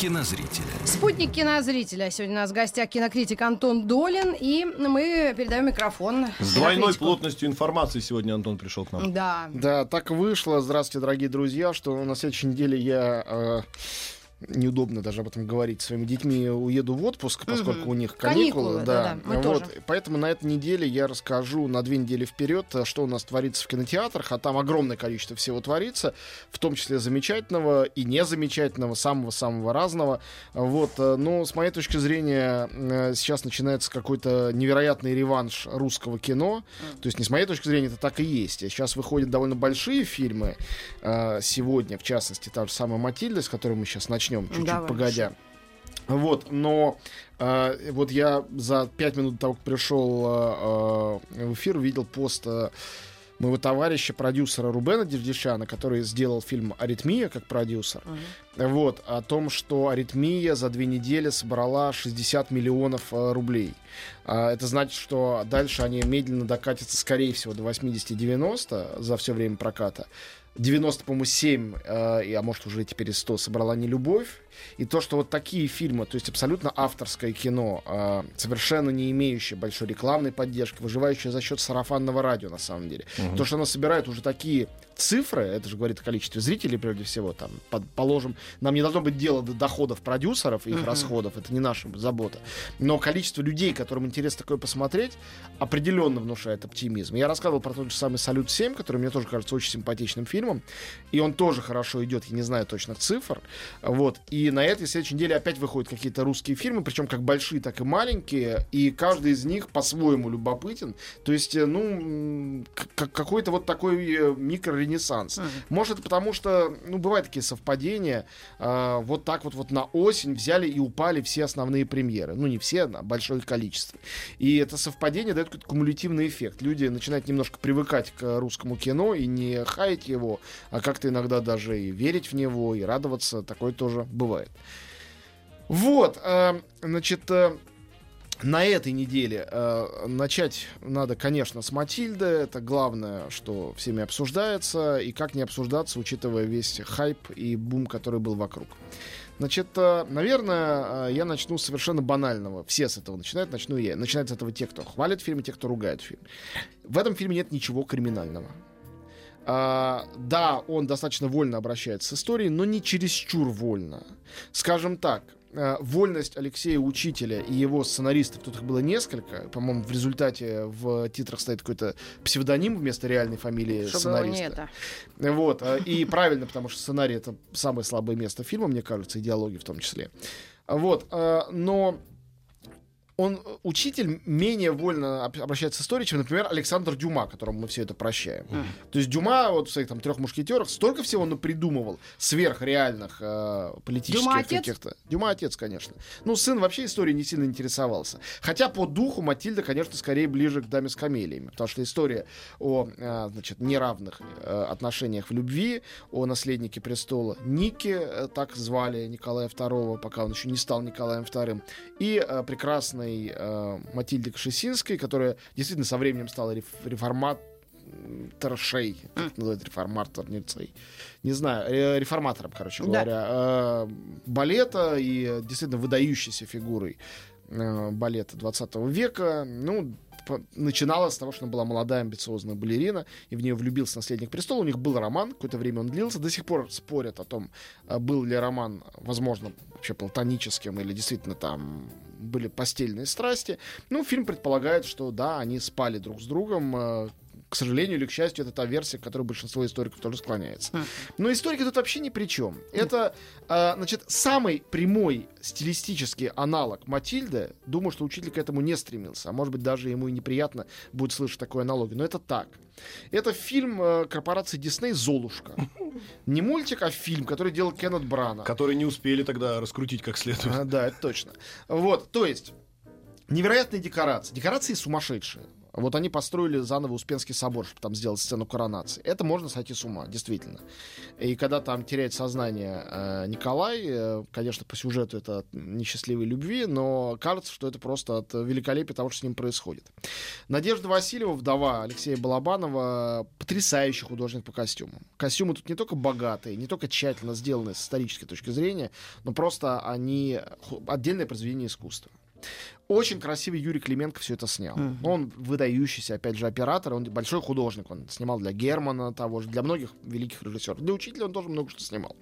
кинозрителя. Спутник кинозрителя. Сегодня у нас в гостях кинокритик Антон Долин. И мы передаем микрофон. С двойной плотностью информации сегодня Антон пришел к нам. Да. Да, так вышло, здравствуйте, дорогие друзья, что на следующей неделе я... э, Неудобно даже об этом говорить. Своими детьми уеду в отпуск, поскольку Мгм. у них Каникулы, каникулы. да-да, мы вот. тоже. Поэтому на этой неделе я расскажу на две недели вперед, э, что у нас творится в кинотеатрах, а там огромное количество всего творится, в том числе замечательного и незамечательного, самого-самого разного. Вот. э, Но с моей точки зрения э, сейчас начинается какой-то невероятный реванш русского кино. То есть, не с моей точки зрения, это так и есть. Сейчас выходят довольно большие фильмы сегодня, в частности, та же самая Матильда, с которой мы сейчас начнем, чуть-чуть Давай. погодя. Вот, но э, вот я за пять минут до того, как пришел э, э, в эфир, увидел пост э, моего товарища, продюсера Рубена Дердишана, который сделал фильм «Аритмия» как продюсер. Вот, о том, что «Аритмия» за две недели собрала 60 миллионов э, рублей. А, это значит, что дальше они медленно докатятся, скорее всего, до 80-90 за все время проката. 90, по-моему, 7, э, а может уже теперь и 100 собрала не любовь. И то, что вот такие фильмы, то есть абсолютно авторское кино, э, совершенно не имеющее большой рекламной поддержки, выживающее за счет сарафанного радио, на самом деле. То, что оно собирает уже такие цифры, это же говорит о количестве зрителей, прежде всего, там, под- положим, нам не должно быть дела до доходов продюсеров и их расходов, это не наша забота. Но количество людей, которым интересно такое посмотреть, определенно внушает оптимизм. Я рассказывал про тот же самый «Салют-7», который мне тоже кажется очень симпатичным фильмом, и он тоже хорошо идет, я не знаю точных цифр, вот, и на этой следующей неделе опять выходят какие-то русские фильмы, причем как большие, так и маленькие, и каждый из них по-своему любопытен, то есть, э, ну, какой-то вот такой э, микроренессанс. Может, потому что, ну, бывают такие совпадения, а, вот так вот, вот на осень взяли и упали все основные премьеры. Ну, не все, а большое количество. И это совпадение дает какой-то кумулятивный эффект. Люди начинают немножко привыкать к русскому кино и не хаять его, а как-то иногда даже и верить в него, и радоваться. Такое тоже бывает. Вот, э, значит, э, на этой неделе э, начать надо, конечно, с Матильды. Это главное, что всеми обсуждается. И как не обсуждаться, учитывая весь хайп и бум, который был вокруг. Значит, э, наверное, э, я начну с совершенно банального. Все с этого начинают, начну я. Начинают с этого те, кто хвалит фильм, и те, кто ругает фильм. В этом фильме нет ничего криминального. А, да, он достаточно вольно обращается с историей, но не чересчур вольно. Скажем так, э, вольность Алексея Учителя и его сценаристов, тут их было несколько, по-моему, в результате в титрах стоит какой-то псевдоним вместо реальной фамилии Чтобы сценариста. это. Вот, э, и правильно, потому что сценарий это самое слабое место фильма, мне кажется, идеологии в том числе. Вот, э, но он, э, учитель, менее вольно об- обращается с историей, чем, например, Александр Дюма, которому мы все это прощаем. То есть Дюма вот в своих там трех мушкетерах столько всего он придумывал сверхреальных э, политических Дюма каких-то. Дюма отец, конечно. Ну, сын вообще историей не сильно интересовался. Хотя по духу Матильда, конечно, скорее ближе к даме с камелиями. Потому что история о э, значит, неравных э, отношениях в любви, о наследнике престола Нике, э, так звали Николая II, пока он еще не стал Николаем II, и э, прекрасной э, Матильды Кшесинской, которая действительно со временем стала реф- реформат торшей, как называют, реформатор, не знаю, э, реформатором, короче Да. говоря, э, балета и э, действительно выдающейся фигурой балета 20 века. Ну, начинала с того, что она была молодая, амбициозная балерина, и в нее влюбился наследник престола. У них был роман, какое-то время он длился. До сих пор спорят о том, а, был ли роман, возможно, вообще платоническим, или действительно там были постельные страсти. Ну, фильм предполагает, что да, они спали друг с другом. К сожалению или к счастью, это та версия, к которой большинство историков тоже склоняется. Но историки тут вообще ни при чем. Это, э, значит, самый прямой стилистический аналог Матильды. Думаю, что учитель к этому не стремился. А может быть, даже ему и неприятно будет слышать такую аналогию. Но это так. Это фильм э, корпорации Дисней «Золушка». Не мультик, а фильм, который делал Кеннет Брана. Которые не успели тогда раскрутить как следует. А, Да, это точно. Вот, то есть, невероятные декорации. Декорации сумасшедшие. Вот они построили заново Успенский собор, чтобы там сделать сцену коронации. Это можно сойти с ума, действительно. И когда там теряет сознание э, Николай, э, конечно, по сюжету это от несчастливой любви, но кажется, что это просто от великолепия того, что с ним происходит. Надежда Васильева, вдова Алексея Балабанова, потрясающий художник по костюмам. Костюмы тут не только богатые, не только тщательно сделаны с исторической точки зрения, но просто они отдельное произведение искусства. Очень красивый Юрий Клименко все это снял. Mm-hmm. Он выдающийся, опять же, оператор, он большой художник. Он снимал для Германа того же, для многих великих режиссеров. Для учителя он тоже много что снимал.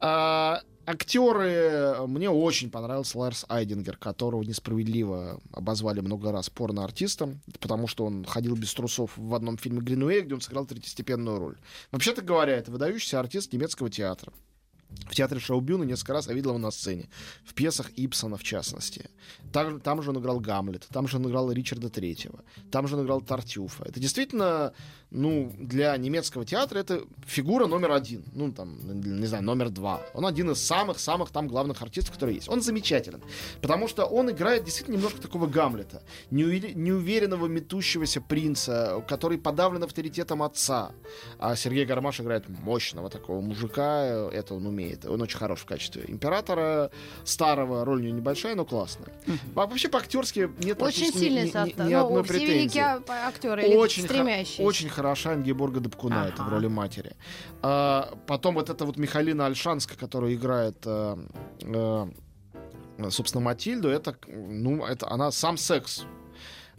А, актеры, мне очень понравился Ларс Айдингер, которого несправедливо обозвали много раз порно-артистом, потому что он ходил без трусов в одном фильме «Гринуэй», где он сыграл третьестепенную роль. Вообще-то говоря, это выдающийся артист немецкого театра. В театре Шаубюна несколько раз я видел его на сцене. В пьесах Ипсона, в частности. Там, там же он играл Гамлет, там же он играл Ричарда Третьего, там же он играл Тартюфа. Это действительно, ну, для немецкого театра это фигура номер один. Ну, там, не знаю, номер два. Он один из самых-самых там главных артистов, которые есть. Он замечателен. Потому что он играет действительно немножко такого Гамлета. Неуверенного, метущегося принца, который подавлен авторитетом отца. А Сергей Гармаш играет мощного такого мужика. Это он умеет. Он очень хорош в качестве императора старого. Роль у него небольшая, но классная. А вообще по-актерски нет очень сильный ни, состав. Ни, ни, ни одной все претензии. великие актеры, очень стремящиеся. очень хороша Ингеборга Дабкуна, ага. это в роли матери. А, потом вот эта вот Михалина Альшанска, которая играет а, а, собственно, Матильду, это, ну, это она сам секс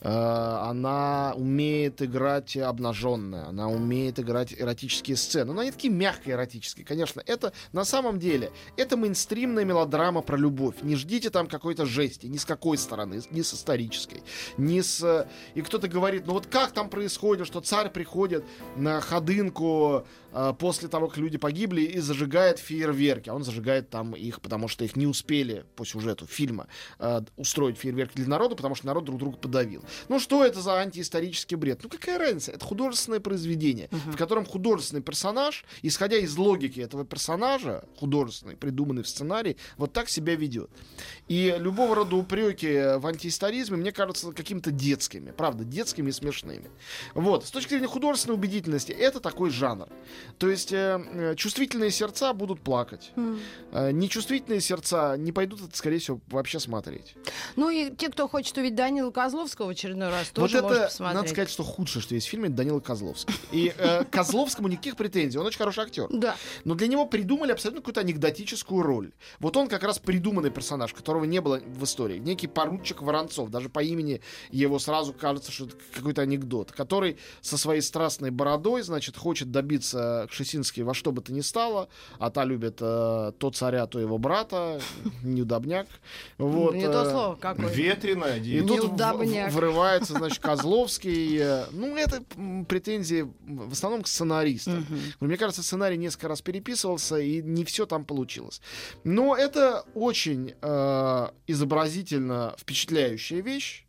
она умеет играть обнаженная, она умеет играть эротические сцены. Но они такие мягко эротические, конечно. Это на самом деле, это мейнстримная мелодрама про любовь. Не ждите там какой-то жести, ни с какой стороны, ни с исторической, ни с... И кто-то говорит, ну вот как там происходит, что царь приходит на ходынку э, после того, как люди погибли, и зажигает фейерверки. А он зажигает там их, потому что их не успели по сюжету фильма э, устроить фейерверки для народа, потому что народ друг друга подавил. Ну что это за антиисторический бред? Ну какая разница? Это художественное произведение, uh-huh. в котором художественный персонаж, исходя из логики этого персонажа, художественный, придуманный в сценарии, вот так себя ведет. И любого рода упреки в антиисторизме, мне кажется, какими-то детскими. Правда, детскими и смешными. Вот. С точки зрения художественной убедительности, это такой жанр. То есть э, э чувствительные сердца будут плакать. Mm. Э, нечувствительные сердца не пойдут это, скорее всего, вообще смотреть. Ну и те, кто хочет увидеть Данила Козловского очередной раз, тоже вот это, посмотреть. надо сказать, что худшее, что есть в фильме, это Данила Козловский. И э, Козловскому никаких претензий, он очень хороший актер. Да. Но для него придумали абсолютно какую-то анекдотическую роль. Вот он как раз придуманный персонаж, которого не было в истории. Некий поручик Воронцов, даже по имени его сразу кажется, что это какой-то анекдот, который со своей страстной бородой, значит, хочет добиться Кшесинский во что бы то ни стало, а та любит э, то царя, то его брата, неудобняк. Вот, не то э, слово какое. Ветреное. И тут врывается, значит, Козловский. Э, ну, это претензии в основном к сценаристам. Угу. Мне кажется, сценарий несколько раз переписывался, и не все там получилось. Но это очень э, изобразительно впечатляющая вещь.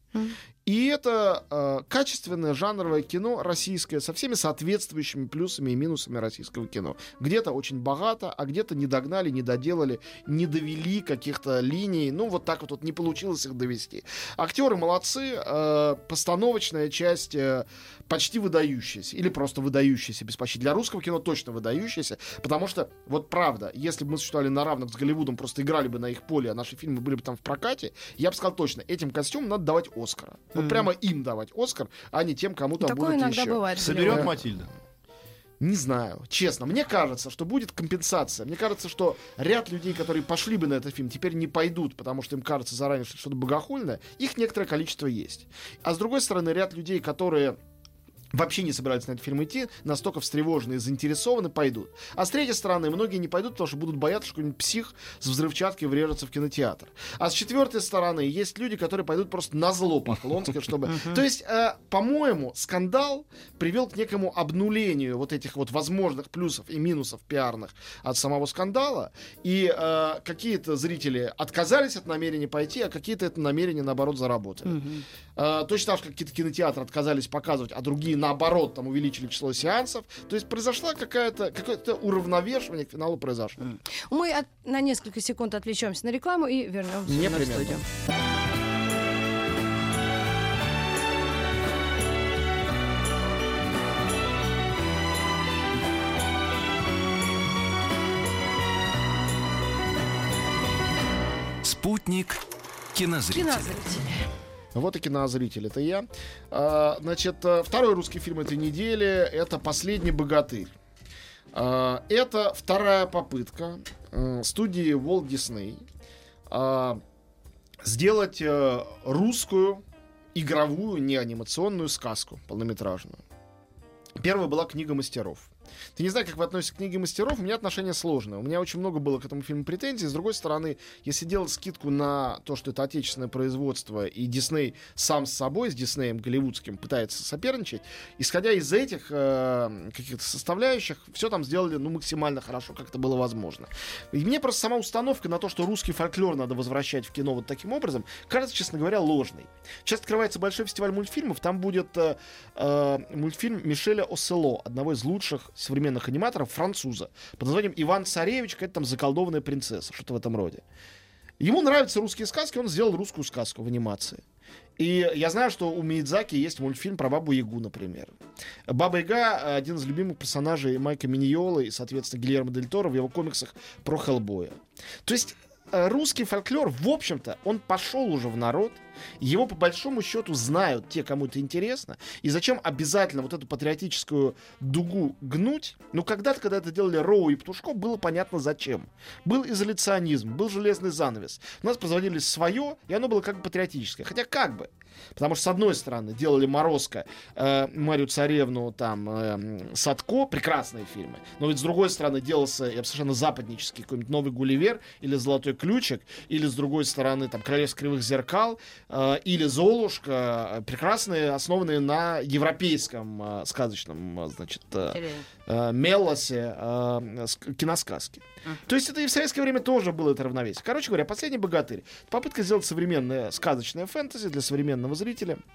И это э, качественное жанровое кино российское со всеми соответствующими плюсами и минусами российского кино. Где-то очень богато, а где-то не догнали, не доделали, не довели каких-то линий. Ну, вот так вот, вот не получилось их довести. Актеры молодцы, э, постановочная часть э, почти выдающаяся. Или просто выдающаяся, без почти. Для русского кино точно выдающаяся. Потому что, вот правда, если бы мы существовали на равных с Голливудом, просто играли бы на их поле, а наши фильмы были бы там в прокате, я бы сказал точно, этим костюмам надо давать Оскара. Вот mm-hmm. прямо им давать Оскар, а не тем, кому там Такое будут иногда еще. бывает. Соберет Матильда. Не знаю, честно. Мне кажется, что будет компенсация. Мне кажется, что ряд людей, которые пошли бы на этот фильм, теперь не пойдут, потому что им кажется заранее, что что-то богохульное. Их некоторое количество есть. А с другой стороны, ряд людей, которые вообще не собираются на этот фильм идти, настолько встревожены и заинтересованы, пойдут. А с третьей стороны, многие не пойдут, потому что будут бояться, что какой-нибудь псих с взрывчаткой врежется в кинотеатр. А с четвертой стороны, есть люди, которые пойдут просто на зло Поклонской, чтобы... То есть, э, по-моему, скандал привел к некому обнулению вот этих вот возможных плюсов и минусов пиарных от самого скандала, и э, какие-то зрители отказались от намерения пойти, а какие-то это намерение, наоборот, заработали. Э, точно так же, как какие-то кинотеатры отказались показывать, а другие наоборот, там увеличили число сеансов. То есть произошла какая-то, какое-то уравновешивание к финалу произошло. Мы от, на несколько секунд отвлечемся на рекламу и вернемся Непременно. в студию. Спутник кинозрителя. кинозрителя. Вот и кинозритель, это я. А, значит, э, второй русский фильм этой недели это «Последний богатырь». А, это вторая попытка э, студии Walt Disney а, сделать э, русскую игровую, не анимационную сказку полнометражную. Первая была «Книга мастеров». Ты не знаю, как вы относитесь к книге мастеров. У меня отношения сложные. У меня очень много было к этому фильму претензий. С другой стороны, если делать скидку на то, что это отечественное производство, и Дисней сам с собой, с Диснеем голливудским, пытается соперничать, исходя из этих э, каких-то составляющих, все там сделали ну, максимально хорошо, как это было возможно. И мне просто сама установка на то, что русский фольклор надо возвращать в кино вот таким образом, кажется, честно говоря, ложной. Сейчас открывается большой фестиваль мультфильмов, там будет э, э, мультфильм Мишеля Осело, одного из лучших современных аниматоров, француза, под названием Иван Царевич, какая-то там заколдованная принцесса, что-то в этом роде. Ему нравятся русские сказки, он сделал русскую сказку в анимации. И я знаю, что у Миядзаки есть мультфильм про Бабу Ягу, например. Баба Яга — один из любимых персонажей Майка Миньола и, соответственно, Гильермо Дель Торо в его комиксах про Хеллбоя. То есть русский фольклор, в общем-то, он пошел уже в народ. Его, по большому счету, знают те, кому это интересно. И зачем обязательно вот эту патриотическую дугу гнуть? Ну, когда-то, когда это делали Роу и Птушко, было понятно зачем. Был изоляционизм, был железный занавес. У нас производили свое, и оно было как бы патриотическое. Хотя как бы. Потому что, с одной стороны, делали Морозко, э, Марию Царевну, там, э, Садко, прекрасные фильмы. Но ведь, с другой стороны, делался я совершенно западнический какой-нибудь «Новый Гулливер» или «Золотой ключик», или, с другой стороны, там, «Королевство кривых зеркал», э, или «Золушка», э, прекрасные, основанные на европейском э, сказочном, э, значит, э, э, мелосе э, киносказки. Uh-huh. То есть это и в советское время тоже было это равновесие. Короче говоря, «Последний богатырь» — попытка сделать современное сказочное фэнтези для современного зрителя —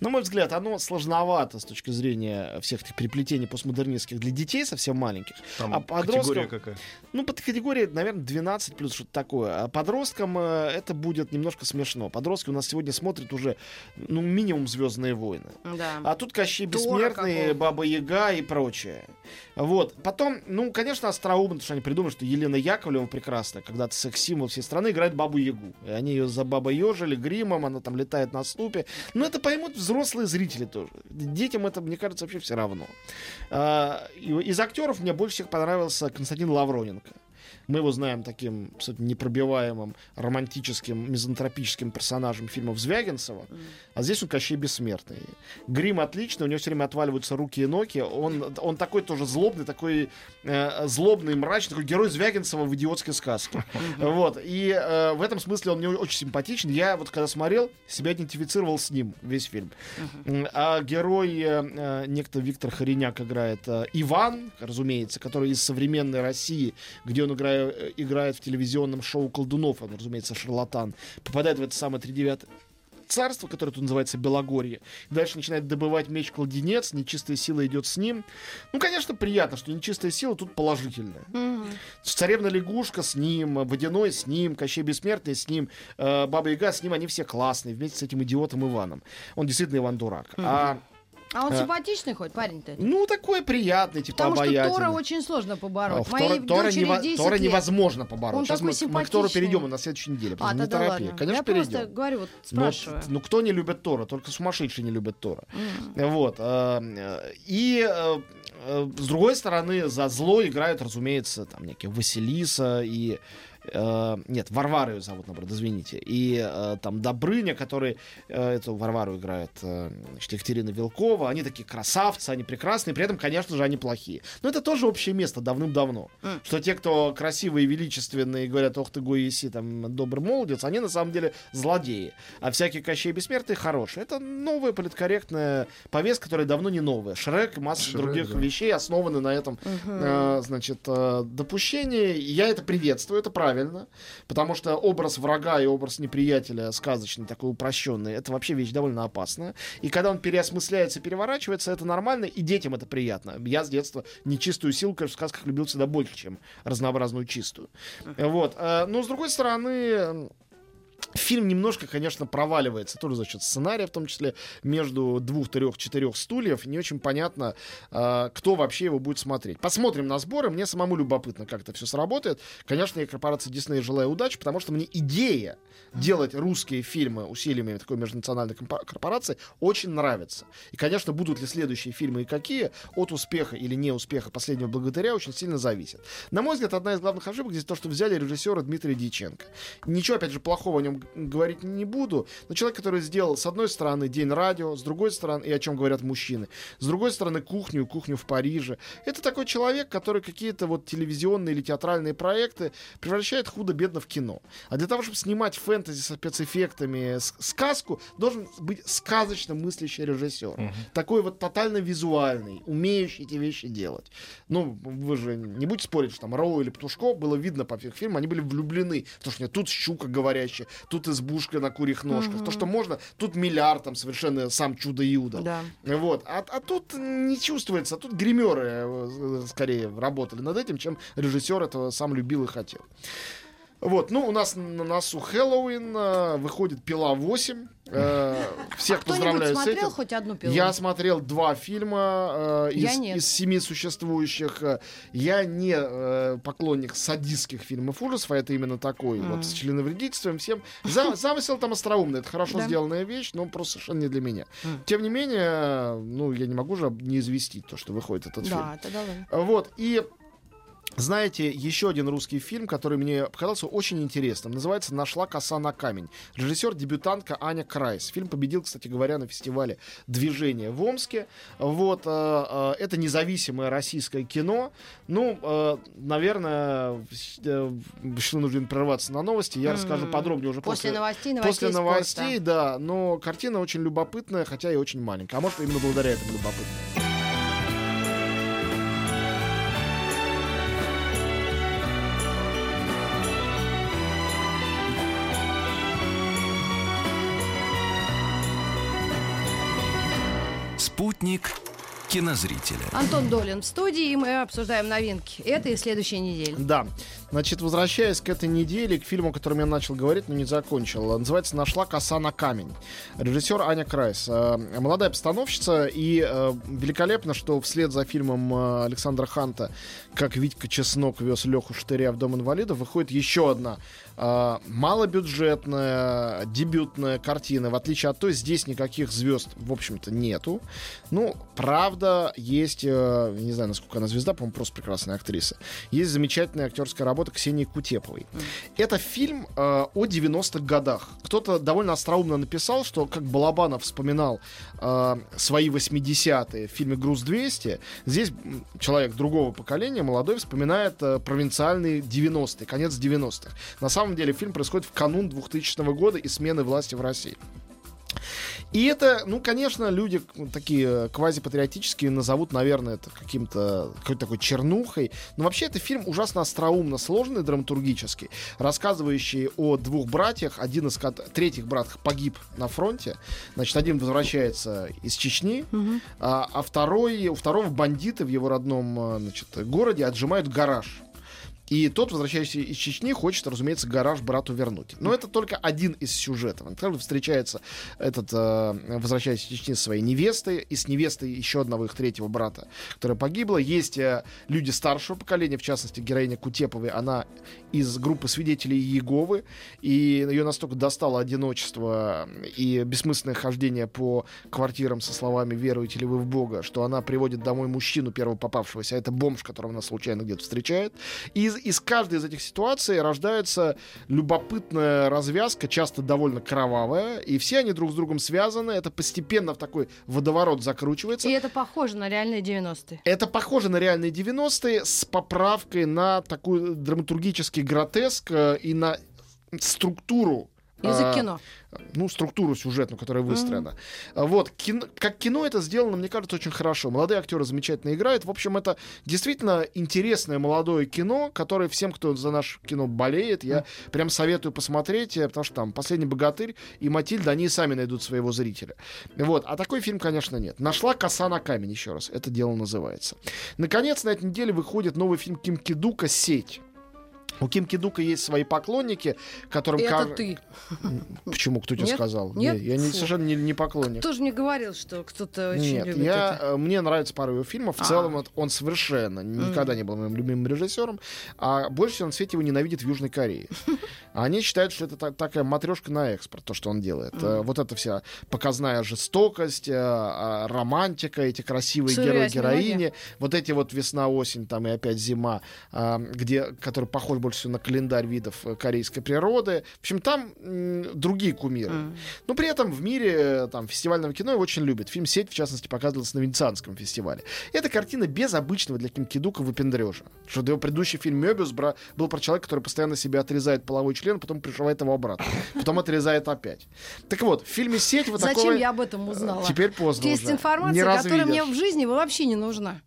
на мой взгляд, оно сложновато с точки зрения всех этих переплетений постмодернистских для детей совсем маленьких. Там а подросткам... категория какая? Ну, под категорией, наверное, 12 плюс что-то такое. А подросткам э, это будет немножко смешно. Подростки у нас сегодня смотрят уже, ну, минимум «Звездные войны». Да. А тут Кощей Бессмертный, Баба Яга и прочее. Вот. Потом, ну, конечно, остроумно, потому что они придумали, что Елена Яковлева прекрасная, когда-то секс-символ всей страны, играет Бабу Ягу. И они ее за Баба Ежили, гримом, она там летает на ступе. Но это поймут взрослые зрители тоже. Детям это, мне кажется, вообще все равно. А, из актеров мне больше всех понравился Константин Лавроненко. Мы его знаем таким кстати, непробиваемым, романтическим, мизантропическим персонажем фильмов Звягинцева. Mm. А здесь он Кощей Бессмертный. Грим отличный, у него все время отваливаются руки и ноги. Он, он такой тоже злобный, такой э, злобный, мрачный, такой герой Звягинцева в идиотской сказке. Вот. И э, в этом смысле он мне очень симпатичен. Я вот когда смотрел, себя идентифицировал с ним весь фильм. А герой, э, э, некто Виктор Хореняк играет э, Иван, разумеется, который из современной России, где он играет Э, играет в телевизионном шоу колдунов, он, разумеется, шарлатан, попадает в это самое тридевятое царство, которое тут называется Белогорье. Дальше начинает добывать меч-кладенец, нечистая сила идет с ним. Ну, конечно, приятно, что нечистая сила тут положительная. Mm-hmm. Царевна лягушка с ним, Водяной с ним, Кощей Бессмертный с ним, э, Баба Яга с ним, они все классные, вместе с этим идиотом Иваном. Он действительно Иван Дурак. Mm-hmm. А а он а, симпатичный хоть парень-то? Ну, такой приятный, типа Потому обаятельный. что Тора очень сложно побороть. А, Моей Тора, Тора, не, Тора невозможно побороть. Он Сейчас мы, мы к Тору перейдем на следующей неделе. А, не торопи. Ладно. Конечно, Я перейдем. просто говорю, вот спрашиваю. Но, ну, кто не любит Тора? Только сумасшедшие не любят Тора. Mm. Вот. А, и а, с другой стороны, за зло играют, разумеется, там некие Василиса и Э, нет, Варвару ее зовут, наоборот, извините. И э, там Добрыня, который э, эту Варвару играет э, значит, Екатерина Вилкова. Они такие красавцы, они прекрасные, при этом, конечно же, они плохие. Но это тоже общее место давным-давно. Mm. Что те, кто красивые, величественные, говорят, ох ты, Гуиси, там, добрый молодец, они на самом деле злодеи. А всякие Кощей Бессмертные хорошие. Это новая политкорректная повестка, которая давно не новая. Шрек и масса Шрек, других да. вещей основаны на этом, uh-huh. э, значит, э, допущении. Я это приветствую, это правильно правильно, потому что образ врага и образ неприятеля сказочный, такой упрощенный, это вообще вещь довольно опасная. И когда он переосмысляется, переворачивается, это нормально, и детям это приятно. Я с детства нечистую силу, конечно, в сказках любил всегда больше, чем разнообразную чистую. Вот. Э, но, с другой стороны, Фильм немножко, конечно, проваливается, тоже за счет сценария, в том числе, между двух, трех, четырех стульев. Не очень понятно, э, кто вообще его будет смотреть. Посмотрим на сборы. Мне самому любопытно, как это все сработает. Конечно, я корпорации Дисней желаю удачи, потому что мне идея делать русские фильмы усилиями такой межнациональной корпорации очень нравится. И, конечно, будут ли следующие фильмы и какие, от успеха или не успеха последнего благодаря очень сильно зависит. На мой взгляд, одна из главных ошибок здесь то, что взяли режиссера Дмитрия Дьяченко. Ничего, опять же, плохого о нем говорить не буду, но человек, который сделал, с одной стороны, День радио, с другой стороны, и о чем говорят мужчины, с другой стороны, кухню, кухню в Париже. Это такой человек, который какие-то вот телевизионные или театральные проекты превращает худо-бедно в кино. А для того, чтобы снимать фэнтези со спецэффектами, сказку, должен быть сказочно мыслящий режиссер. Угу. Такой вот тотально визуальный, умеющий эти вещи делать. Ну, вы же не будете спорить, что там Роу или Птушко было видно по всех фильмам, они были влюблены. Потому что нет, тут щука говорящая, тут избушка на курьих ножках. Угу. То, что можно, тут миллиард, там совершенно сам чудо-юдо. Да. Вот. А, а тут не чувствуется, а тут гримеры э, скорее работали над этим, чем режиссер этого сам любил и хотел. Вот, ну, у нас на носу Хэллоуин, э, выходит «Пила 8». Э, всех а поздравляю с этим. хоть одну пилу? Я смотрел два фильма э, из, из семи существующих. Я не э, поклонник садистских фильмов ужасов, а это именно такой, mm. вот с членовредительством всем. За, замысел там остроумный, это хорошо сделанная вещь, но просто совершенно не для меня. Тем не менее, ну, я не могу же не известить то, что выходит этот фильм. Да, это давай. Вот, и знаете, еще один русский фильм, который мне показался очень интересным. Называется «Нашла коса на камень». Режиссер, дебютантка Аня Крайс. Фильм победил, кстати говоря, на фестивале «Движение» в Омске. Вот, э, э, это независимое российское кино. Ну, э, наверное, что нужно прерваться на новости. Я mm-hmm. расскажу подробнее уже после, после новостей. новостей после новостей, да. Но картина очень любопытная, хотя и очень маленькая. А может, именно благодаря этому любопытная. Спутник кинозрителя. Антон Долин в студии, и мы обсуждаем новинки этой и следующей недели. Да. Значит, возвращаясь к этой неделе, к фильму, о котором я начал говорить, но не закончил. Называется «Нашла коса на камень». Режиссер Аня Крайс. Э, молодая постановщица, и э, великолепно, что вслед за фильмом э, Александра Ханта «Как Витька Чеснок вез Леху Штыря в Дом инвалидов» выходит еще одна малобюджетная, дебютная картина. В отличие от той, здесь никаких звезд, в общем-то, нету. Ну, правда, есть, не знаю, насколько она звезда, по-моему, просто прекрасная актриса. Есть замечательная актерская работа работа Ксении Кутеповой. Mm. Это фильм э, о 90-х годах. Кто-то довольно остроумно написал, что как Балабанов вспоминал э, свои 80-е в фильме «Груз-200», здесь человек другого поколения, молодой, вспоминает э, провинциальные 90-е, конец 90-х. На самом деле фильм происходит в канун 2000 года и смены власти в России. И это, ну, конечно, люди такие квазипатриотические назовут, наверное, это каким-то какой-то такой чернухой. Но вообще это фильм ужасно остроумно сложный драматургический, рассказывающий о двух братьях. Один из третьих брат погиб на фронте. Значит, один возвращается из Чечни, угу. а, а второй, у второго бандиты в его родном значит, городе отжимают гараж. И тот, возвращающийся из Чечни, хочет, разумеется, гараж брату вернуть. Но это только один из сюжетов. Также встречается этот, э, возвращающийся из Чечни со своей невестой, и с невестой еще одного их третьего брата, которая погибла. Есть э, люди старшего поколения, в частности, героиня Кутеповой, она из группы свидетелей Иеговы, и ее настолько достало одиночество и бессмысленное хождение по квартирам со словами «веруете ли вы в Бога», что она приводит домой мужчину первого попавшегося, а это бомж, которого она случайно где-то встречает. И из, каждой из этих ситуаций рождается любопытная развязка, часто довольно кровавая, и все они друг с другом связаны, это постепенно в такой водоворот закручивается. И это похоже на реальные 90-е. Это похоже на реальные 90-е с поправкой на такой драматургический гротеск э, и на структуру Язык а, кино. Ну, структуру сюжетную, которая выстроена. Mm-hmm. Вот. Кино, как кино это сделано, мне кажется, очень хорошо. Молодые актеры замечательно играют. В общем, это действительно интересное молодое кино, которое всем, кто за наше кино болеет, я mm-hmm. прям советую посмотреть, э, потому что там «Последний богатырь» и «Матильда», они сами найдут своего зрителя. Вот. А такой фильм, конечно, нет. «Нашла коса на камень», еще раз. Это дело называется. Наконец, на этой неделе выходит новый фильм Ким Кидука «Сеть». У Ким Кидука есть свои поклонники, которым... Это кар- ты. Почему? Кто тебе Нет? сказал? Нет? Не, я не, совершенно не, не поклонник. Кто же мне говорил, что кто-то очень Нет, любит я, это? э, мне нравится пару его фильмов. В А. целом он совершенно никогда не был моим любимым режиссером. А больше всего на свете его ненавидят в Южной Корее. Они считают, что это та- такая матрешка на экспорт, то, что он делает. Э, Вот эта вся показная жестокость, э, э, романтика, эти красивые герои-героини, вот эти вот весна-осень, там и опять зима, а, где, который похож больше всего на календарь видов э, корейской природы. В общем, там другие кумиры. М. Но при этом в мире э, там, фестивального кино его очень любят. Фильм «Сеть», в частности, показывался на Венецианском фестивале. Эта картина без обычного для Ким Кидука выпендрежа. Что его предыдущий фильм «Мёбиус» бра- был про человека, который постоянно себе отрезает половой член, потом пришивает его обратно. Потом отрезает опять. Так вот, в фильме «Сеть» вот Зачем такого... я об этом узнала? Теперь поздно Есть уже. информация, которая мне в жизни вообще не нужна.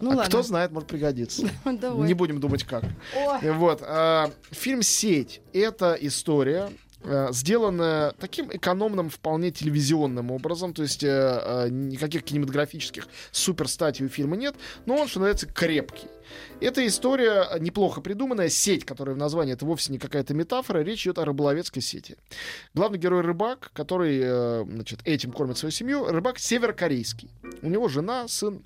Ну А ладно. кто знает, может пригодиться. Давай. Не будем думать как. Ой. Вот. а, Фильм «Сеть» — это история, э, сделанная таким экономным, вполне телевизионным образом, то есть э, э, никаких кинематографических суперстатий у фильма нет, но он, что называется, крепкий. Эта история неплохо придуманная. Сеть, которая в названии, это вовсе не какая-то метафора. Речь идет о рыболовецкой сети. Главный герой рыбак, который э, значит, этим кормит свою семью, рыбак северокорейский. У него жена, сын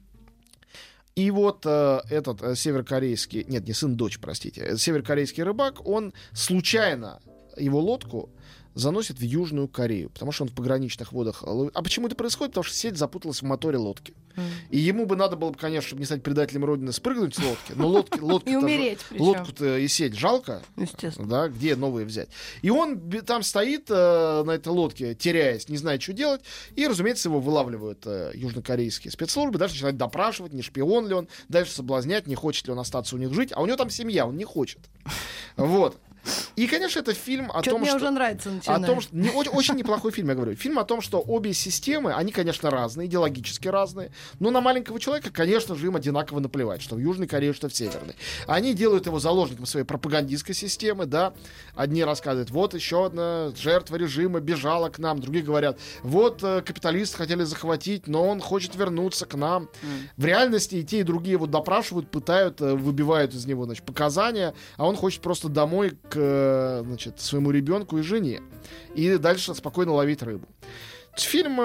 и вот э, этот э, северокорейский, нет, не сын, дочь, простите, э, северокорейский рыбак, он случайно его лодку заносит в Южную Корею, потому что он в пограничных водах. А почему это происходит? Потому что сеть запуталась в моторе лодки. И ему бы надо было бы, конечно, чтобы не стать предателем Родины, спрыгнуть с лодки. Но лодки, лодки И умереть лодку-то и сеть жалко, Естественно. да, где новые взять. И он там стоит э, на этой лодке, теряясь, не знает, что делать. И, разумеется, его вылавливают э, южнокорейские спецслужбы, дальше начинают допрашивать, не шпион ли он, дальше соблазнять, не хочет ли он остаться у них жить. А у него там семья, он не хочет. Вот. И, конечно, это фильм о том, мне что... уже нравится О начинает. том, что не, очень, очень неплохой фильм, я говорю. Фильм о том, что обе системы, они, конечно, разные, идеологически разные, но на маленького человека, конечно же, им одинаково наплевать, что в Южной Корее, что в Северной. Они делают его заложником своей пропагандистской системы, да. Одни рассказывают, вот еще одна жертва режима бежала к нам, другие говорят, вот э, капиталисты хотели захватить, но он хочет вернуться к нам. В реальности и те, и другие его допрашивают, пытают, э, выбивают из него, значит, показания, а он хочет просто домой к, э, значит, своему ребенку и жене. И дальше спокойно ловить рыбу. Фильм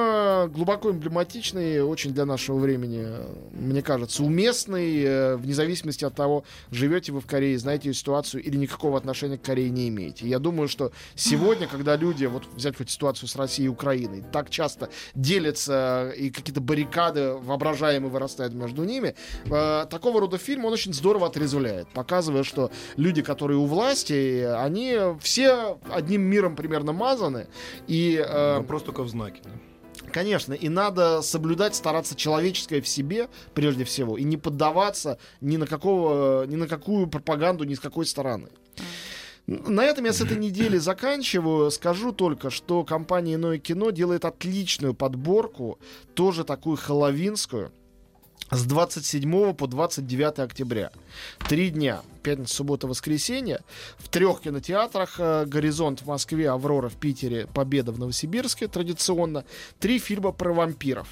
глубоко эмблематичный, очень для нашего времени, мне кажется, уместный, э, вне зависимости от того, живете вы в Корее, знаете ее ситуацию или никакого отношения к Корее не имеете. Я думаю, что сегодня, когда люди, вот взять хоть ситуацию с Россией и Украиной, так часто делятся и какие-то баррикады воображаемые вырастают между ними, э, такого рода фильм, он очень здорово отрезвляет, показывая, что люди, которые у власти, они все одним миром примерно мазаны, и э, Вопрос только в знаке. Конечно, и надо соблюдать, стараться человеческое в себе, прежде всего, и не поддаваться ни на, какого, ни на какую пропаганду, ни с какой стороны. На этом я с этой недели заканчиваю. Скажу только, что компания «Иное кино» делает отличную подборку, тоже такую хэллоуинскую, с 27 по 29 октября. Три дня. Пятница, суббота, воскресенье. В трех кинотеатрах. э, «Горизонт» в Москве, «Аврора» в Питере, «Победа» в Новосибирске традиционно. Три фильма про вампиров.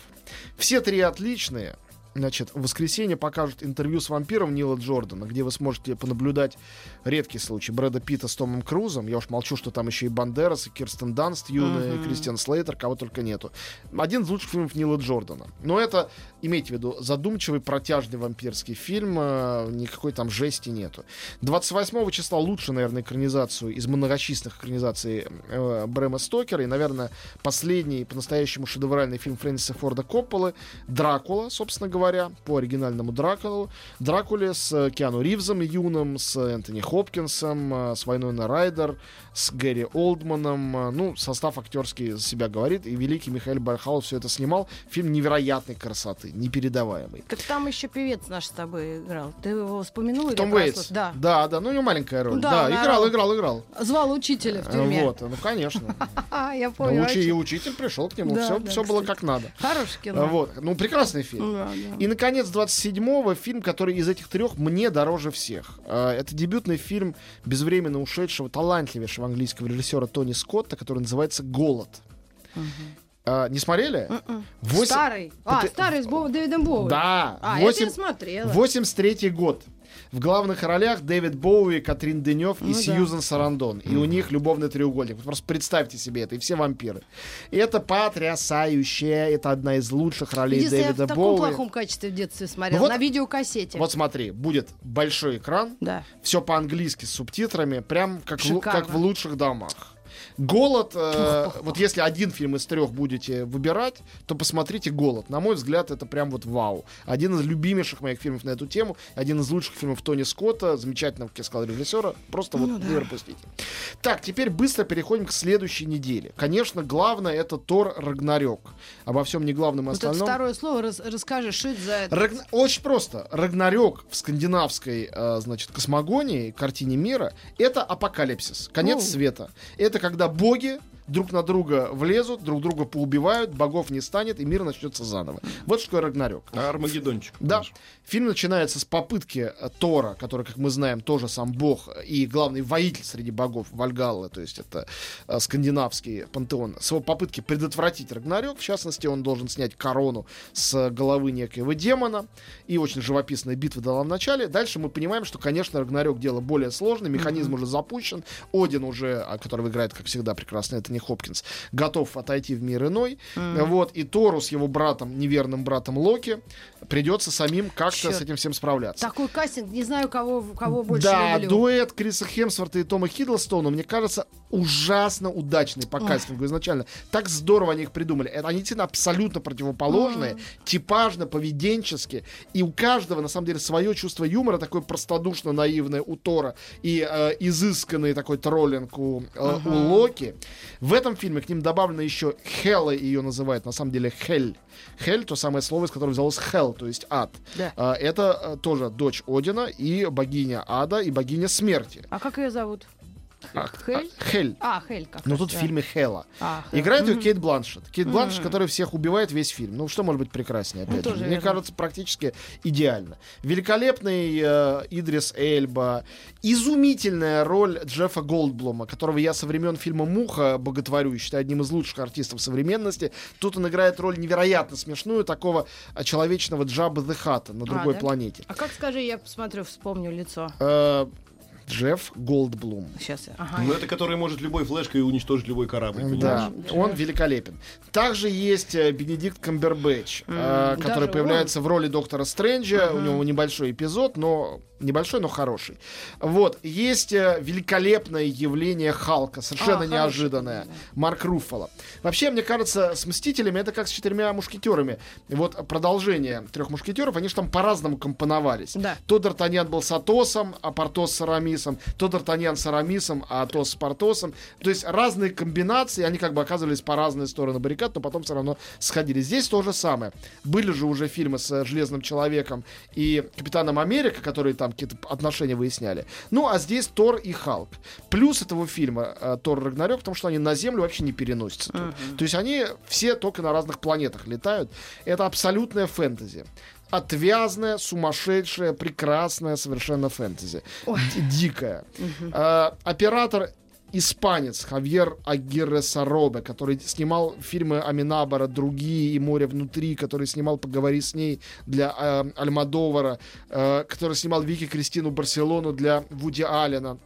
Все три отличные. Значит, в воскресенье покажут интервью с вампиром Нила Джордана, где вы сможете понаблюдать редкий случай Брэда Питта с Томом Крузом. Я уж молчу, что там еще и Бандерас, и Кирстен Данст юная, и Кристиан Слейтер, кого только нету. Один из лучших фильмов Нила Джордана. Но это, имейте в виду, задумчивый, протяжный вампирский фильм, э, никакой там жести нету. 28 числа лучше, наверное, экранизацию из многочисленных экранизаций э, Брэма Стокера, и, наверное, последний по-настоящему шедевральный фильм Фрэнсиса Форда Копполы «Дракула», собственно говоря, по оригинальному Дракулу. Дракуле с э, Киану Ривзом юным, с Энтони Хопкинсом, э, с Вайноной Райдер, с Гэри Олдманом. Э, Ну, состав актерский за себя говорит, и великий Михаил Бархаул все это снимал. Фильм невероятной красоты, непередаваемый. Так там еще певец наш с тобой играл. Ты его вспомянул? или Том Уэйтс. Да. да, да, ну у него маленькая роль. Да, Да, играл, играл, играл. Звал учителя в тюрьме. Вот, ну конечно. Я Ну, понял. и учитель пришел к нему, все, было как надо. Хорошее кино. Вот, ну прекрасный фильм. И, наконец, 27-го фильм, который из этих трех мне дороже всех. А, Это дебютный фильм безвременно ушедшего, талантливейшего английского режиссера Тони Скотта, который называется «Голод». А, не смотрели? М-м. Восемь- Старый. А, Ты- старый с Бо- Дэвидом Боуи. Да. А, восемь- это я смотрела. 83 год. В главных ролях Дэвид Боуи, Катрин Денев и Ну да. Сьюзен Сарандон. И у них любовный треугольник. Просто представьте себе это, и все вампиры. И это потрясающе. Это одна из лучших ролей Единственное, я в Дэвида таком Боуи. плохом качестве в детстве смотрела. Ну вот- На видеокассете. Вот смотри, будет большой экран, Да. все по-английски с субтитрами, прям как, в как в лучших домах. Голод, э, вот если один фильм из трех будете выбирать, то посмотрите Голод. На мой взгляд, это прям вот вау. Один из любимейших моих фильмов на эту тему, один из лучших фильмов Тони Скотта, замечательного, как я сказал, режиссера. Просто вот Ну да. не пропустите. Так, теперь быстро переходим к следующей неделе. Конечно, главное это Тор Рагнарёк. Обо всем не главном Вот это остальном. второе слово рас- расскажи, что это за... это? Рагна- Очень просто. Рагнарёк в скандинавской, э, значит, космогонии, картине мира, это апокалипсис, конец Оу. света. Это когда боги друг на друга влезут, друг друга поубивают, богов не станет, и мир начнется заново. Вот что такое Рагнарёк. А Армагеддончик. Да. конечно. Фильм начинается с попытки э, Тора, который, как мы знаем, тоже сам бог и главный воитель среди богов Вальгаллы, то есть это э, скандинавский пантеон, с его попытки предотвратить Рагнарёк. В частности, он должен снять корону с головы некоего демона. И очень живописная битва дала в начале. Дальше мы понимаем, что, конечно, Рагнарёк дело более сложное, механизм уже запущен. Один уже, а, которого играет, как всегда, прекрасно Энтони Хопкинс, готов отойти в мир иной. Вот, и Тору с его братом, неверным братом Локи, придется самим как-то Чёрт. с этим всем справляться. Такой кастинг, не знаю, кого, кого больше да, люблю. дуэт Криса Хемсворта и Тома Хиддлстона, мне кажется, ужасно удачный по Ой. кастингу изначально. Так здорово они их придумали. Это они действительно абсолютно противоположные, типажно, поведенчески. И у каждого, на самом деле, свое чувство юмора, такое простодушно наивное у Тора и э, изысканный такой троллинг у, э, у Локи. В этом фильме к ним добавлено еще Хелла ее называют, на самом деле Хель. Хель, то самое слово, из которого взялось Хел, то есть ад. Да. А, Это э, тоже дочь Одина и богиня ада и богиня смерти. А как ее зовут? А, Хель? а, Хель. А, Хель как Но раз, тут в да. фильме Хела. А, Хель. Играет ее Мгм. Кейт Бланшет. Кейт Бланшет, которая всех убивает весь фильм. Ну, что может быть прекраснее, опять же. тоже Мне верно. кажется, практически идеально. Великолепный э, Идрис Эльба. Изумительная роль Джеффа Голдблума, которого я со времен фильма «Муха» боготворю и считаю одним из лучших артистов современности. Тут он играет роль невероятно смешную такого а, человечного Джаба the Хата на другой да? планете. А как скажи, я посмотрю, вспомню лицо. Э, Джефф Голдблум. Сейчас я. Ага. Ну, это который может любой флешкой уничтожить любой корабль. Да, понимаешь? он великолепен. Также есть э, Бенедикт Камбербэтч, э, М, который даже появляется в роли доктора Стрэнджа. У Мгм. него небольшой эпизод, но небольшой, но хороший. Вот есть э, великолепное явление Халка, совершенно А, неожиданное. да. Марк Руффало. Вообще, мне кажется, с Мстителями это как с четырьмя мушкетерами. Вот продолжение трех мушкетеров, они же там по-разному компоновались. Да. То Д'Артаньян был с Атосом, а Портос с Арамисом, то Д'Артаньян с Арамисом, а Атос с Портосом. То есть разные комбинации, они как бы оказывались по разные стороны баррикад, но потом все равно сходили. Здесь то же самое. Были же уже фильмы с э, Железным Человеком и Капитаном Америка, которые там какие-то отношения выясняли. Ну, а здесь Тор и Халк. Плюс этого фильма э, Тор Рагнарёк, потому что они на Землю вообще не переносятся. тут. То есть они все только на разных планетах летают. Это абсолютная фэнтези отвязная, сумасшедшая, прекрасная совершенно фэнтези. Ой. Дикая. А, оператор испанец Хавьер Агирре Саробе, который снимал фильмы Аминабара, другие и «Море внутри», который снимал «Поговори с ней» для э, Альмадовара, э, который снимал Вики Кристину Барселону для Вуди Аллена.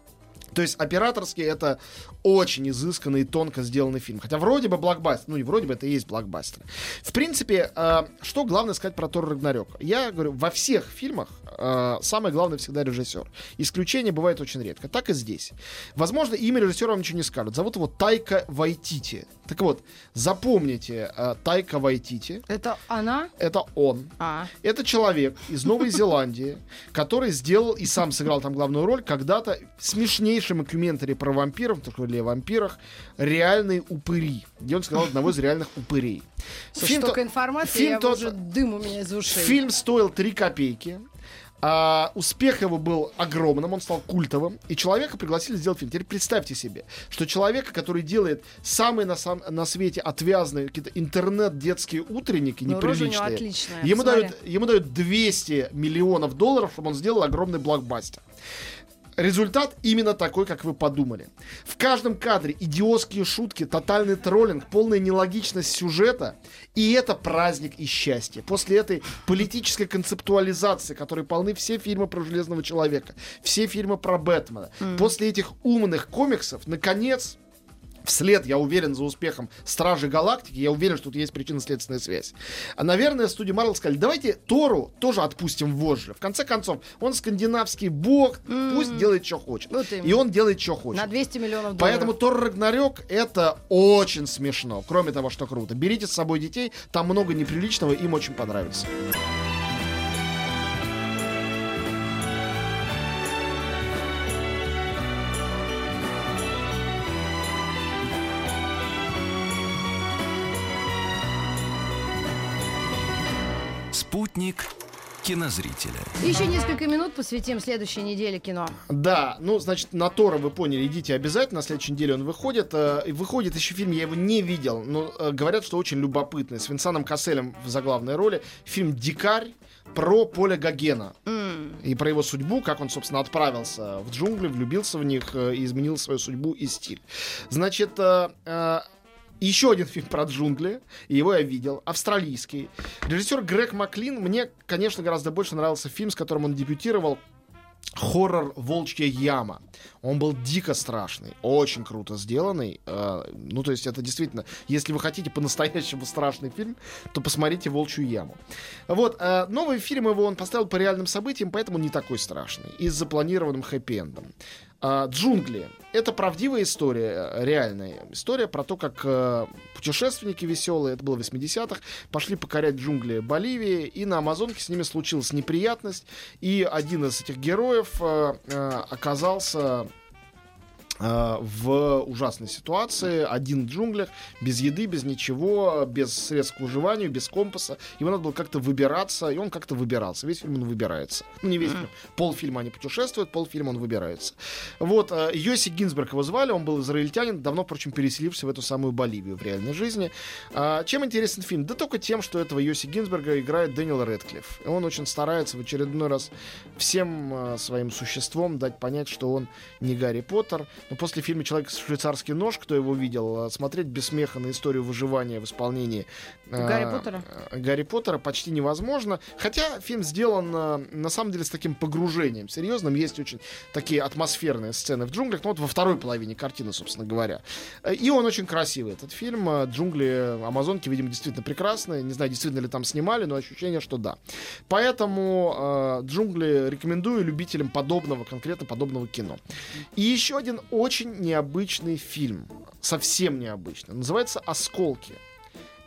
То есть операторски это очень изысканный и тонко сделанный фильм. Хотя вроде бы блокбастер. Ну, не вроде бы, это и есть блокбастер. В принципе, э, что главное сказать про Тор Рагнарёк? Я говорю, во всех фильмах э, самое главное всегда режиссер. Исключение бывает очень редко. Так и здесь. Возможно, имя режиссера вам ничего не скажут. Зовут его Тайка Вайтити. Так вот, запомните э, Тайка Вайтити. Это она? Это он. А. Это человек из Новой Зеландии, который сделал и сам сыграл там главную роль когда-то в смешнейшем документаре про вампиров, только или о вампирах, «Реальные упыри», где он сыграл одного из реальных упырей. Слушай, Фильм-то- столько информации, фильм я тот- уже дым у меня из ушей. Фильм стоил 3 копейки. А, успех его был огромным, он стал культовым, и человека пригласили сделать фильм. Теперь представьте себе, что человека, который делает самые на, сам- на свете отвязные какие-то интернет-детские утренники, Ну, рожа у него неприличные, ему дают, ему дают 200 миллионов долларов, чтобы он сделал огромный блокбастер. Результат именно такой, как вы подумали. В каждом кадре идиотские шутки, тотальный троллинг, полная нелогичность сюжета. И это праздник и счастье. После этой политической концептуализации, которой полны все фильмы про Железного Человека, все фильмы про Бэтмена, после этих умных комиксов, наконец, вслед, я уверен, за успехом Стражи Галактики, я уверен, что тут есть причинно-следственная связь. А, наверное, студия Марвел сказали, давайте Тору тоже отпустим вожжи. В конце концов, он скандинавский бог, пусть делает, что хочет. Вот именно. И он делает, что хочет. На 200 миллионов долларов. Поэтому Тор Рагнарёк это очень смешно. Кроме того, что круто. Берите с собой детей, там много неприличного, им очень понравится. Спутник кинозрителя. Еще несколько минут посвятим следующей неделе кино. Да, ну, значит, на Тора вы поняли, идите обязательно, на следующей неделе он выходит. Э, выходит еще фильм, я его не видел, но э, говорят, что очень любопытный, с Винсаном Касселем в заглавной роли. Фильм «Дикарь» про Поля Гогена. И про его судьбу, как он, собственно, отправился в джунгли, влюбился в них э, и изменил свою судьбу и стиль. Значит, э, э, еще один фильм про джунгли, и его я видел, австралийский. Режиссер Грег Маклин, мне, конечно, гораздо больше нравился фильм, с которым он дебютировал, хоррор «Волчья яма». Он был дико страшный, очень круто сделанный. Э, ну, то есть это действительно, если вы хотите по-настоящему страшный фильм, то посмотрите «Волчью яму». Вот, э, новый фильм его он поставил по реальным событиям, поэтому не такой страшный. И с запланированным хэппи-эндом. А, Джунгли. Это правдивая история, э, реальная история про то, как э, путешественники веселые, это было в 80-х, пошли покорять джунгли Боливии, и на Амазонке с ними случилась неприятность, и один из этих героев э, оказался в ужасной ситуации, один в джунглях, без еды, без ничего, без средств к выживанию, без компаса. Ему надо было как-то выбираться, и он как-то выбирался. Весь фильм он выбирается. Ну, не весь фильм. Полфильма они путешествуют, полфильма он выбирается. Вот, э, Йоси Гинзберг его звали, он был израильтянин, давно, впрочем, переселившся в эту самую Боливию в реальной жизни. А, чем интересен фильм? Да только тем, что этого Йоси Гинзберга играет Дэниел Рэдклифф. И он очень старается в очередной раз всем э, своим существом дать понять, что он не Гарри Поттер. Но после фильма «Человек швейцарский нож», кто его видел, э, смотреть без смеха на историю выживания в исполнении э, Гарри Поттера? э, Гарри Поттера почти невозможно. Хотя фильм сделан на самом деле с таким погружением серьезным. Есть очень такие атмосферные сцены в джунглях. Ну вот во второй половине картины, собственно говоря. И он очень красивый, этот фильм. Джунгли Амазонки, видимо, действительно прекрасные. Не знаю, действительно ли там снимали, но ощущение, что да. Поэтому э, джунгли рекомендую любителям подобного, конкретно подобного кино. И еще один очень необычный фильм. Совсем необычный. Называется «Осколки».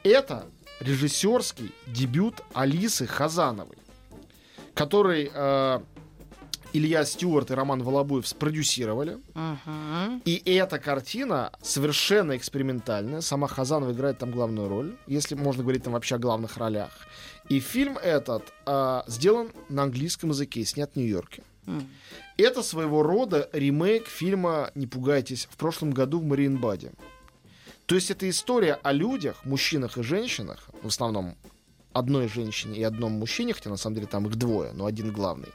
Это режиссерский дебют Алисы Хазановой, который э, Илья Стюарт и Роман Волобуев спродюсировали. Мгм. И эта картина совершенно экспериментальная. Сама Хазанова играет там главную роль, если можно говорить там вообще о главных ролях. И фильм этот а, сделан на английском языке, снят в Нью-Йорке. Это своего рода ремейк фильма «Не пугайтесь» в прошлом году в Мариенбаде. То есть это история о людях, мужчинах и женщинах, в основном одной женщине и одном мужчине, хотя на самом деле там их двое, но один главный,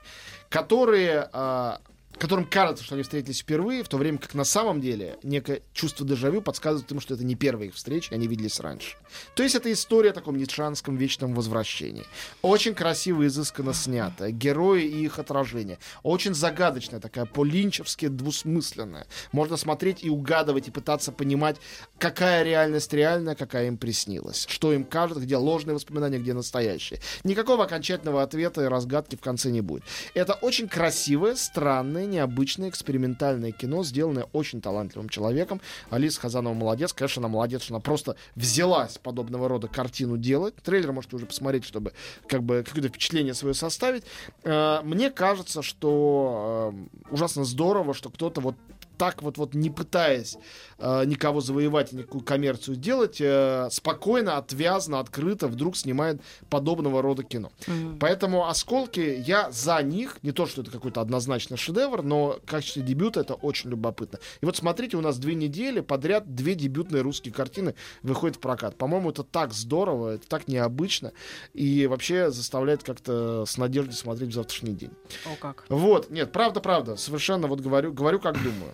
которые, а, которым кажется, что они встретились впервые, в то время как на самом деле некое чувство дежавю подсказывает им, что это не первая их встреча, они виделись раньше. То есть это история о таком ницшанском вечном возвращении. Очень красиво, изысканно снятая. Герои и их отражение. Очень загадочная такая, по-линчевски двусмысленная. Можно смотреть и угадывать, и пытаться понимать, какая реальность реальная, какая им приснилась. Что им кажется, где ложные воспоминания, где настоящие. Никакого окончательного ответа и разгадки в конце не будет. Это очень красивое, странное, необычное, экспериментальное кино, сделанное очень талантливым человеком. Алиса Хазанова молодец. Конечно, она молодец, что она просто взялась подобного рода картину делать. Трейлер можете уже посмотреть, чтобы как бы какое-то впечатление свое составить. Э, Мне кажется, что э, ужасно здорово, что кто-то вот так вот, вот не пытаясь э, никого завоевать и никакую коммерцию делать, э, спокойно, отвязно, открыто вдруг снимает подобного рода кино. Мгм. Поэтому «Осколки» я за них. Не то, что это какой-то однозначно шедевр, но в качестве дебюта это очень любопытно. И вот смотрите, у нас две недели подряд две дебютные русские картины выходят в прокат. По-моему, это так здорово, это так необычно. И вообще заставляет как-то с надеждой смотреть в завтрашний день. О как. Вот, нет, правда-правда, совершенно вот говорю, говорю как думаю.